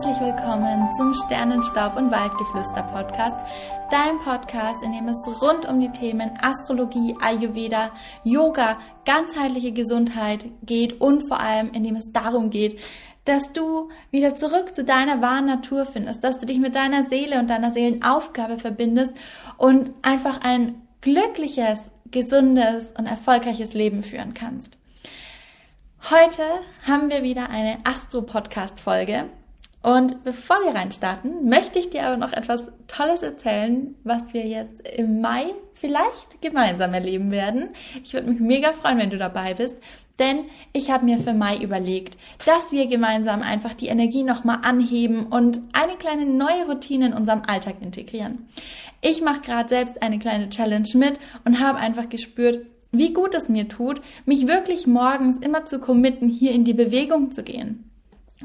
herzlich willkommen zum Sternenstaub und Waldgeflüster Podcast, dein Podcast, in dem es rund um die Themen Astrologie, Ayurveda, Yoga, ganzheitliche Gesundheit geht und vor allem in dem es darum geht, dass du wieder zurück zu deiner wahren Natur findest, dass du dich mit deiner Seele und deiner Seelenaufgabe verbindest und einfach ein glückliches, gesundes und erfolgreiches Leben führen kannst. Heute haben wir wieder eine Astro-Podcast-Folge. Und bevor wir reinstarten, möchte ich dir aber noch etwas Tolles erzählen, was wir jetzt im Mai vielleicht gemeinsam erleben werden. Ich würde mich mega freuen, wenn du dabei bist, denn ich habe mir für Mai überlegt, dass wir gemeinsam einfach die Energie nochmal anheben und eine kleine neue Routine in unserem Alltag integrieren. Ich mache gerade selbst eine kleine Challenge mit und habe einfach gespürt, wie gut es mir tut, mich wirklich morgens immer zu committen, hier in die Bewegung zu gehen.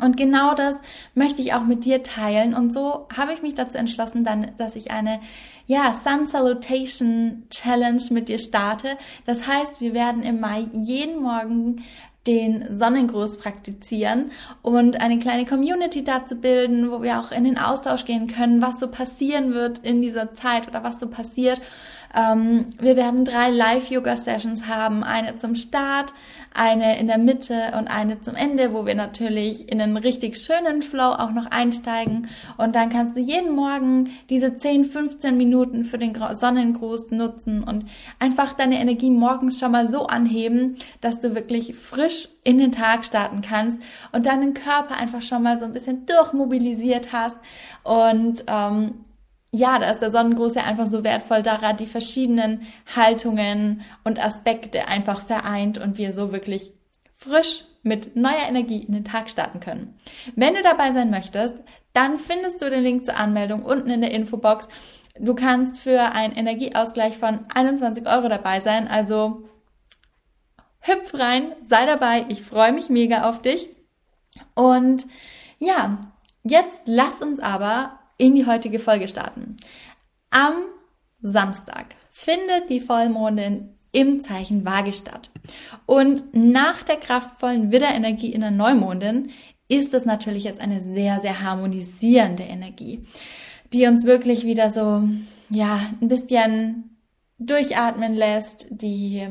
Und genau das möchte ich auch mit dir teilen. Und so habe ich mich dazu entschlossen, dann, dass ich eine, ja, Sun Salutation Challenge mit dir starte. Das heißt, wir werden im Mai jeden Morgen den Sonnengruß praktizieren und eine kleine Community dazu bilden, wo wir auch in den Austausch gehen können, was so passieren wird in dieser Zeit oder was so passiert ähm, wir werden drei Live-Yoga-Sessions haben. Eine zum Start, eine in der Mitte und eine zum Ende, wo wir natürlich in einen richtig schönen Flow auch noch einsteigen. Und dann kannst du jeden Morgen diese 10, 15 Minuten für den Sonnengruß nutzen und einfach deine Energie morgens schon mal so anheben, dass du wirklich frisch in den Tag starten kannst und deinen Körper einfach schon mal so ein bisschen durchmobilisiert hast und ähm, ja, da ist der Sonnengruß ja einfach so wertvoll, da er die verschiedenen Haltungen und Aspekte einfach vereint und wir so wirklich frisch mit neuer Energie in den Tag starten können. Wenn du dabei sein möchtest, dann findest du den Link zur Anmeldung unten in der Infobox. Du kannst für einen Energieausgleich von 21 Euro dabei sein, also hüpf rein, sei dabei, ich freue mich mega auf dich. Und ja, jetzt lass uns aber in die heutige Folge starten. Am Samstag findet die Vollmondin im Zeichen Waage statt. Und nach der kraftvollen Widderenergie in der Neumondin ist es natürlich jetzt eine sehr, sehr harmonisierende Energie, die uns wirklich wieder so, ja, ein bisschen durchatmen lässt, die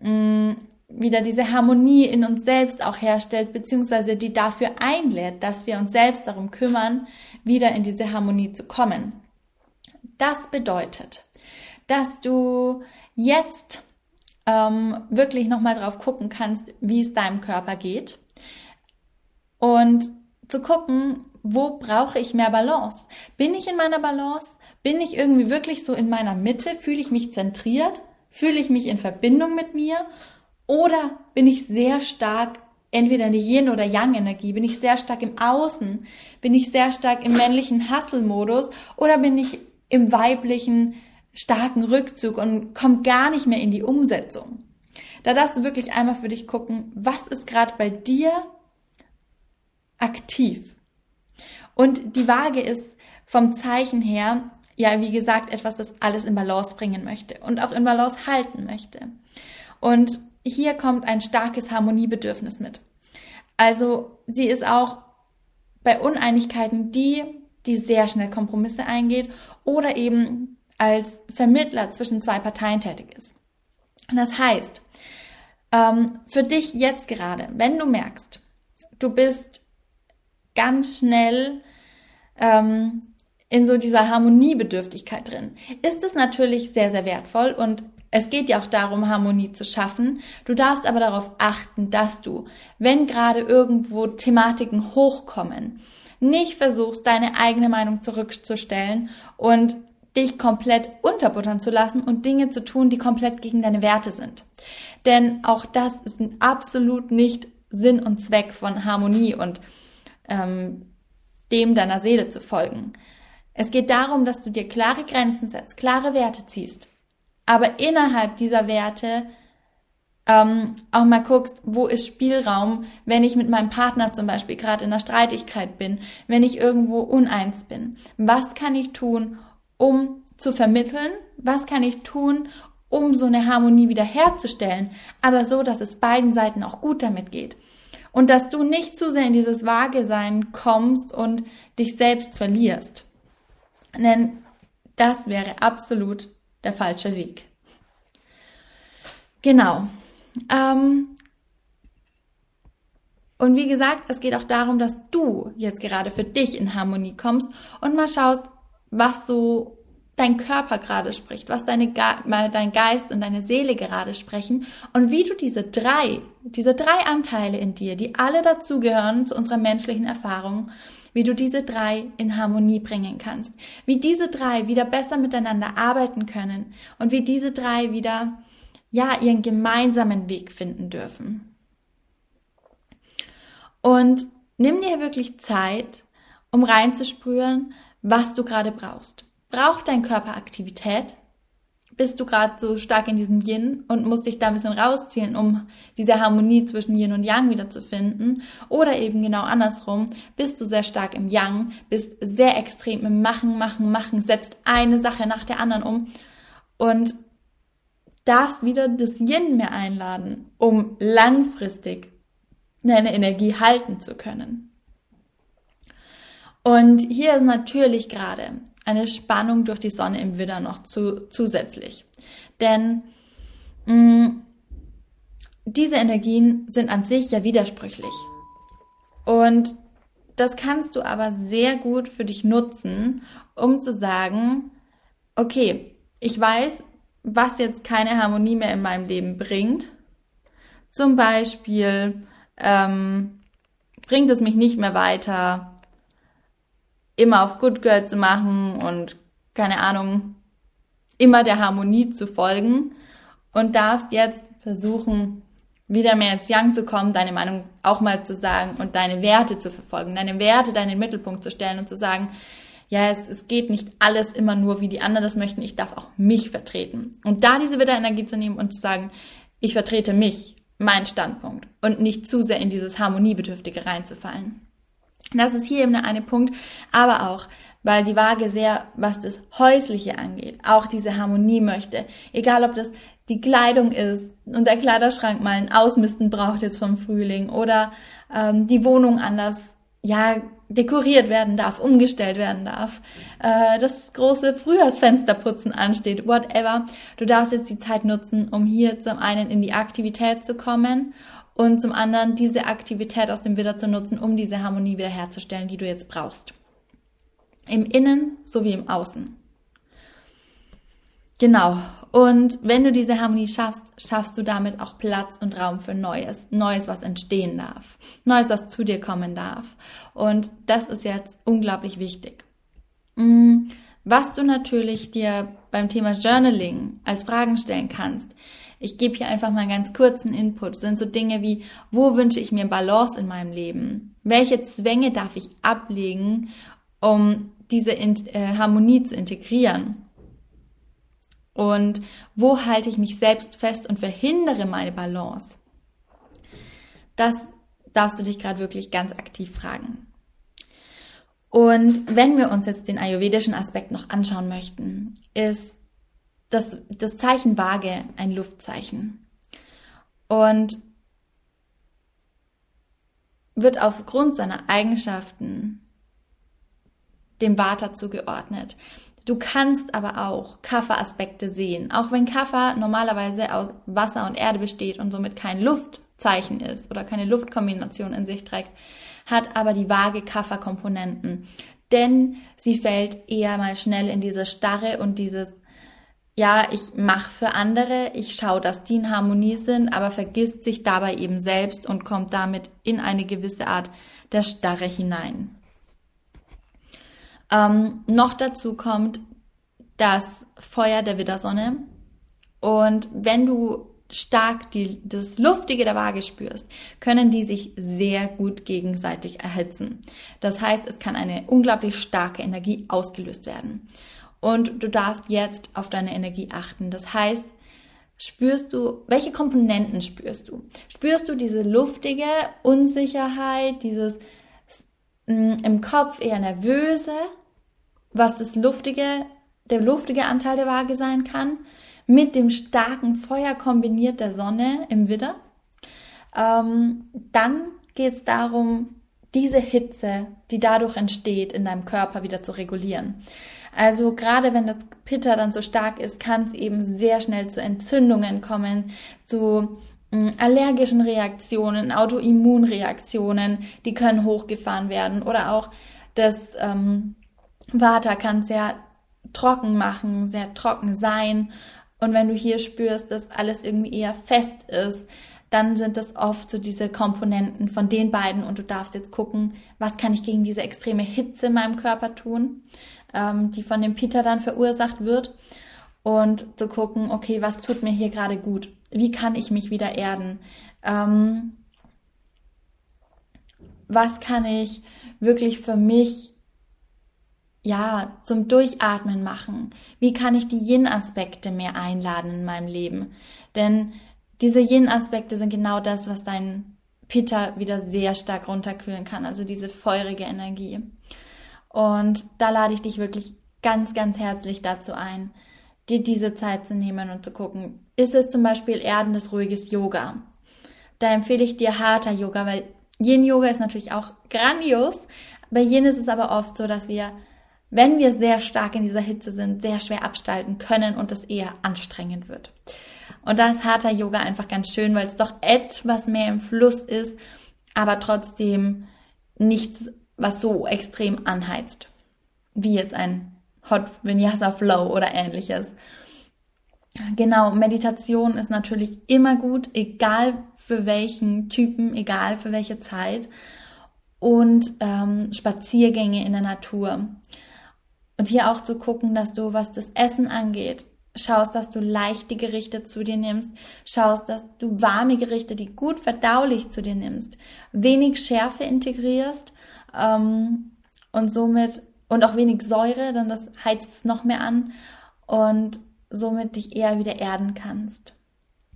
mh, mm, wieder diese Harmonie in uns selbst auch herstellt, beziehungsweise die dafür einlädt, dass wir uns selbst darum kümmern, wieder in diese Harmonie zu kommen. Das bedeutet, dass du jetzt ähm, wirklich nochmal drauf gucken kannst, wie es deinem Körper geht und zu gucken, wo brauche ich mehr Balance? Bin ich in meiner Balance? Bin ich irgendwie wirklich so in meiner Mitte? Fühle ich mich zentriert? Fühle ich mich in Verbindung mit mir? Oder bin ich sehr stark entweder in der Yin- oder Yang-Energie? Bin ich sehr stark im Außen? Bin ich sehr stark im männlichen Hustle-Modus? Oder bin ich im weiblichen starken Rückzug und komme gar nicht mehr in die Umsetzung? Da darfst du wirklich einmal für dich gucken, was ist gerade bei dir aktiv? Und die Waage ist vom Zeichen her, ja, wie gesagt, etwas, das alles in Balance bringen möchte und auch in Balance halten möchte. Und hier kommt ein starkes Harmoniebedürfnis mit. Also sie ist auch bei Uneinigkeiten die, die sehr schnell Kompromisse eingeht oder eben als Vermittler zwischen zwei Parteien tätig ist. Das heißt, ähm, für dich jetzt gerade, wenn du merkst, du bist ganz schnell ähm, in so dieser Harmoniebedürftigkeit drin, ist es natürlich sehr, sehr wertvoll und es geht ja auch darum, Harmonie zu schaffen. Du darfst aber darauf achten, dass du, wenn gerade irgendwo Thematiken hochkommen, nicht versuchst, deine eigene Meinung zurückzustellen und dich komplett unterbuttern zu lassen und Dinge zu tun, die komplett gegen deine Werte sind. Denn auch das ist absolut nicht Sinn und Zweck von Harmonie und ähm, dem deiner Seele zu folgen. Es geht darum, dass du dir klare Grenzen setzt, klare Werte ziehst aber innerhalb dieser Werte ähm, auch mal guckst, wo ist Spielraum, wenn ich mit meinem Partner zum Beispiel gerade in einer Streitigkeit bin, wenn ich irgendwo uneins bin. Was kann ich tun, um zu vermitteln? Was kann ich tun, um so eine Harmonie wiederherzustellen, aber so, dass es beiden Seiten auch gut damit geht? Und dass du nicht zu sehr in dieses Vage-Sein kommst und dich selbst verlierst. Denn das wäre absolut der falsche Weg. Genau. Ähm, und wie gesagt, es geht auch darum, dass du jetzt gerade für dich in Harmonie kommst und mal schaust, was so dein Körper gerade spricht, was deine dein Geist und deine Seele gerade sprechen und wie du diese drei, diese drei Anteile in dir, die alle dazugehören zu unserer menschlichen Erfahrung, wie du diese drei in Harmonie bringen kannst, wie diese drei wieder besser miteinander arbeiten können und wie diese drei wieder, ja, ihren gemeinsamen Weg finden dürfen. Und nimm dir wirklich Zeit, um reinzuspüren, was du gerade brauchst. Braucht dein Körper Aktivität? Bist du gerade so stark in diesem Yin und musst dich da ein bisschen rausziehen, um diese Harmonie zwischen Yin und Yang wieder zu finden? Oder eben genau andersrum, bist du sehr stark im Yang, bist sehr extrem im Machen, Machen, Machen, setzt eine Sache nach der anderen um und darfst wieder das Yin mehr einladen, um langfristig deine Energie halten zu können. Und hier ist natürlich gerade eine Spannung durch die Sonne im Widder noch zu, zusätzlich. Denn mh, mm, diese Energien sind an sich ja widersprüchlich. Und das kannst du aber sehr gut für dich nutzen, um zu sagen, okay, ich weiß, was jetzt keine Harmonie mehr in meinem Leben bringt. Zum Beispiel ähm, bringt es mich nicht mehr weiter, immer auf Good Girl zu machen und keine Ahnung, immer der Harmonie zu folgen und darfst jetzt versuchen, wieder mehr ins Yang zu kommen, deine Meinung auch mal zu sagen und deine Werte zu verfolgen, deine Werte deinen in Mittelpunkt zu stellen und zu sagen, ja, es, es geht nicht alles immer nur, wie die anderen das möchten, ich darf auch mich vertreten. Und da diese Widderenergie zu nehmen und zu sagen, ich vertrete mich, meinen Standpunkt und nicht zu sehr in dieses Harmoniebedürftige reinzufallen. Das ist hier eben der eine Punkt, aber auch, weil die Waage sehr, was das Häusliche angeht, auch diese Harmonie möchte. Egal, ob das die Kleidung ist und der Kleiderschrank mal ein Ausmisten braucht jetzt vom Frühling oder ähm, die Wohnung anders, ja, dekoriert werden darf, umgestellt werden darf, äh, das große Frühjahrsfensterputzen ansteht, whatever. Du darfst jetzt die Zeit nutzen, um hier zum einen in die Aktivität zu kommen und zum anderen diese Aktivität aus dem Widder zu nutzen, um diese Harmonie wiederherzustellen, die du jetzt brauchst. Im Innen sowie im Außen. Genau. Und wenn du diese Harmonie schaffst, schaffst du damit auch Platz und Raum für Neues. Neues, was entstehen darf. Neues, was zu dir kommen darf. Und das ist jetzt unglaublich wichtig. Mm, was du natürlich dir beim Thema Journaling als Fragen stellen kannst, ich gebe hier einfach mal einen ganz kurzen Input. Das sind so Dinge wie, wo wünsche ich mir Balance in meinem Leben? Welche Zwänge darf ich ablegen, um diese in äh, Harmonie zu integrieren? Und wo halte ich mich selbst fest und verhindere meine Balance? Das darfst du dich gerade wirklich ganz aktiv fragen. Und wenn wir uns jetzt den ayurvedischen Aspekt noch anschauen möchten, ist das, das Zeichen Waage ein Luftzeichen. Und wird aufgrund seiner Eigenschaften dem Vata zugeordnet. Du kannst aber auch Kapha-Aspekte sehen. Auch wenn Kapha normalerweise aus Wasser und Erde besteht und somit kein Luftzeichen ist oder keine Luftkombination in sich trägt, hat aber die Waage Kapha-Komponenten. Denn sie fällt eher mal schnell in diese Starre und dieses ja, ich mache für andere, ich schaue, dass die in Harmonie sind, aber vergisst sich dabei eben selbst und kommt damit in eine gewisse Art der Starre hinein. Ähm, noch dazu kommt das Feuer der Widdersonne. Und wenn du stark die, das Luftige der Waage spürst, können die sich sehr gut gegenseitig erhitzen. Das heißt, es kann eine unglaublich starke Energie ausgelöst werden und du darfst jetzt auf deine Energie achten. Das heißt, spürst du, welche Komponenten spürst du? Spürst du diese luftige Unsicherheit, dieses mm, im Kopf eher nervöse, was das luftige, der luftige Anteil der Waage sein kann, mit dem starken Feuer kombiniert der Sonne im Widder? Ähm, dann geht es darum, diese Hitze, die dadurch entsteht, in deinem Körper wieder zu regulieren. Also gerade wenn das Pitta dann so stark ist, kann es eben sehr schnell zu Entzündungen kommen, zu hm, allergischen Reaktionen, Autoimmunreaktionen, die können hochgefahren werden oder auch das ähm, Vata kann sehr trocken machen, sehr trocken sein. Und wenn du hier spürst, dass alles irgendwie eher fest ist, dann sind das oft so diese Komponenten von den beiden und du darfst jetzt gucken, was kann ich gegen diese extreme Hitze in meinem Körper tun, ähm, die von dem Peter dann verursacht wird und zu gucken, okay, was tut mir hier gerade gut? Wie kann ich mich wieder erden? Ähm, was kann ich wirklich für mich ja, zum Durchatmen machen? Wie kann ich die Yin-Aspekte mehr einladen in meinem Leben? Denn diese Yin-Aspekte sind genau das, was dein Pitta wieder sehr stark runterkühlen kann, also diese feurige Energie. Und da lade ich dich wirklich ganz, ganz herzlich dazu ein, dir diese Zeit zu nehmen und zu gucken, ist es zum Beispiel erdendes, ruhiges Yoga? Da empfehle ich dir harter Yoga, weil Yin-Yoga ist natürlich auch grandios. Bei Yin ist es aber oft so, dass wir, wenn wir sehr stark in dieser Hitze sind, sehr schwer abstalten können und es eher anstrengend wird. Und da ist harter Yoga einfach ganz schön, weil es doch etwas mehr im Fluss ist, aber trotzdem nichts, was so extrem anheizt. Wie jetzt ein Hot Vinyasa Flow oder ähnliches. Genau, Meditation ist natürlich immer gut, egal für welchen Typen, egal für welche Zeit. Und ähm, Spaziergänge in der Natur. Und hier auch zu gucken, dass du, was das Essen angeht, schaust, dass du leichte Gerichte zu dir nimmst, schaust, dass du warme Gerichte, die gut verdaulich zu dir nimmst, wenig Schärfe integrierst ähm, und somit und auch wenig Säure, denn das heizt es noch mehr an und somit dich eher wieder erden kannst.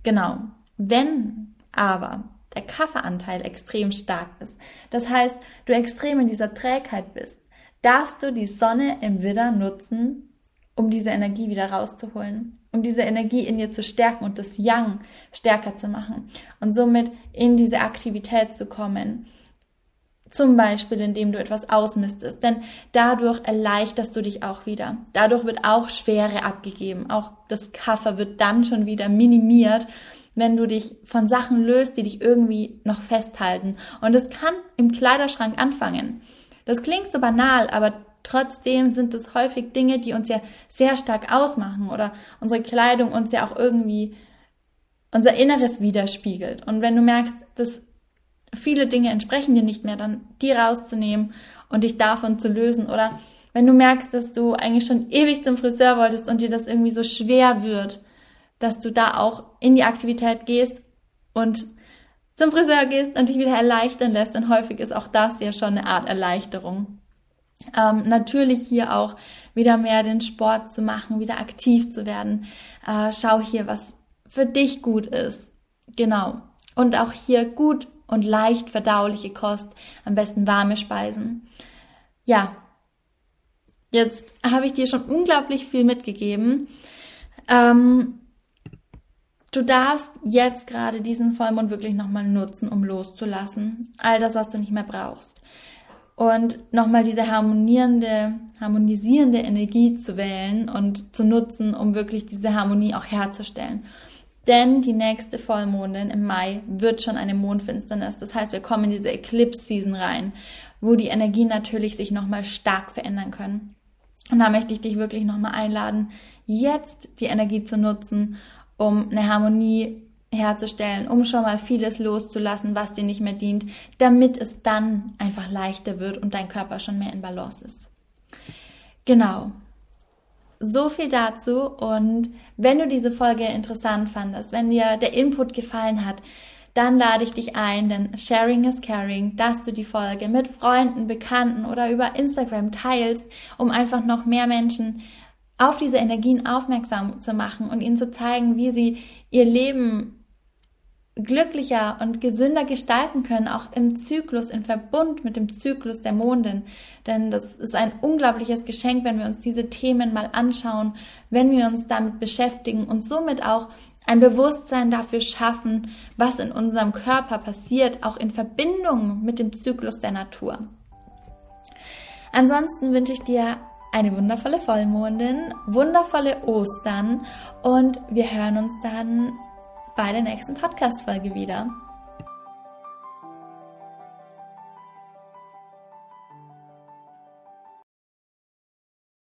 Genau. Wenn aber der Kaffeeanteil extrem stark ist, das heißt, du extrem in dieser Trägheit bist, darfst du die Sonne im Widder nutzen, um diese Energie wieder rauszuholen, um diese Energie in dir zu stärken und das Yang stärker zu machen und somit in diese Aktivität zu kommen. Zum Beispiel, indem du etwas ausmistest, denn dadurch erleichterst du dich auch wieder. Dadurch wird auch Schwere abgegeben. Auch das Kaffer wird dann schon wieder minimiert, wenn du dich von Sachen löst, die dich irgendwie noch festhalten. Und es kann im Kleiderschrank anfangen. Das klingt so banal, aber Trotzdem sind es häufig Dinge, die uns ja sehr stark ausmachen oder unsere Kleidung uns ja auch irgendwie unser Inneres widerspiegelt. Und wenn du merkst, dass viele Dinge entsprechen dir nicht mehr, dann die rauszunehmen und dich davon zu lösen. Oder wenn du merkst, dass du eigentlich schon ewig zum Friseur wolltest und dir das irgendwie so schwer wird, dass du da auch in die Aktivität gehst und zum Friseur gehst und dich wieder erleichtern lässt, dann häufig ist auch das ja schon eine Art Erleichterung. Ähm, natürlich hier auch wieder mehr den Sport zu machen, wieder aktiv zu werden. Äh, schau hier, was für dich gut ist. Genau. Und auch hier gut und leicht verdauliche Kost, am besten warme Speisen. Ja, jetzt habe ich dir schon unglaublich viel mitgegeben. Ähm, du darfst jetzt gerade diesen Vollmond wirklich nochmal nutzen, um loszulassen. All das, was du nicht mehr brauchst und nochmal diese harmonierende, harmonisierende Energie zu wählen und zu nutzen, um wirklich diese Harmonie auch herzustellen. Denn die nächste Vollmondin im Mai wird schon eine Mondfinsternis. Das heißt, wir kommen in diese Eclipse-Season rein, wo die Energien natürlich sich nochmal stark verändern können. Und da möchte ich dich wirklich nochmal einladen, jetzt die Energie zu nutzen, um eine Harmonie herzustellen, um schon mal vieles loszulassen, was dir nicht mehr dient, damit es dann einfach leichter wird und dein Körper schon mehr in Balance ist. Genau. So viel dazu und wenn du diese Folge interessant fandest, wenn dir der Input gefallen hat, dann lade ich dich ein, denn Sharing is Caring, dass du die Folge mit Freunden, Bekannten oder über Instagram teilst, um einfach noch mehr Menschen auf diese Energien aufmerksam zu machen und ihnen zu zeigen, wie sie ihr Leben glücklicher und gesünder gestalten können, auch im Zyklus, in Verbund mit dem Zyklus der Mondin. Denn das ist ein unglaubliches Geschenk, wenn wir uns diese Themen mal anschauen, wenn wir uns damit beschäftigen und somit auch ein Bewusstsein dafür schaffen, was in unserem Körper passiert, auch in Verbindung mit dem Zyklus der Natur. Ansonsten wünsche ich dir eine wundervolle Vollmondin, wundervolle Ostern und wir hören uns dann bei der nächsten Podcast-Folge wieder.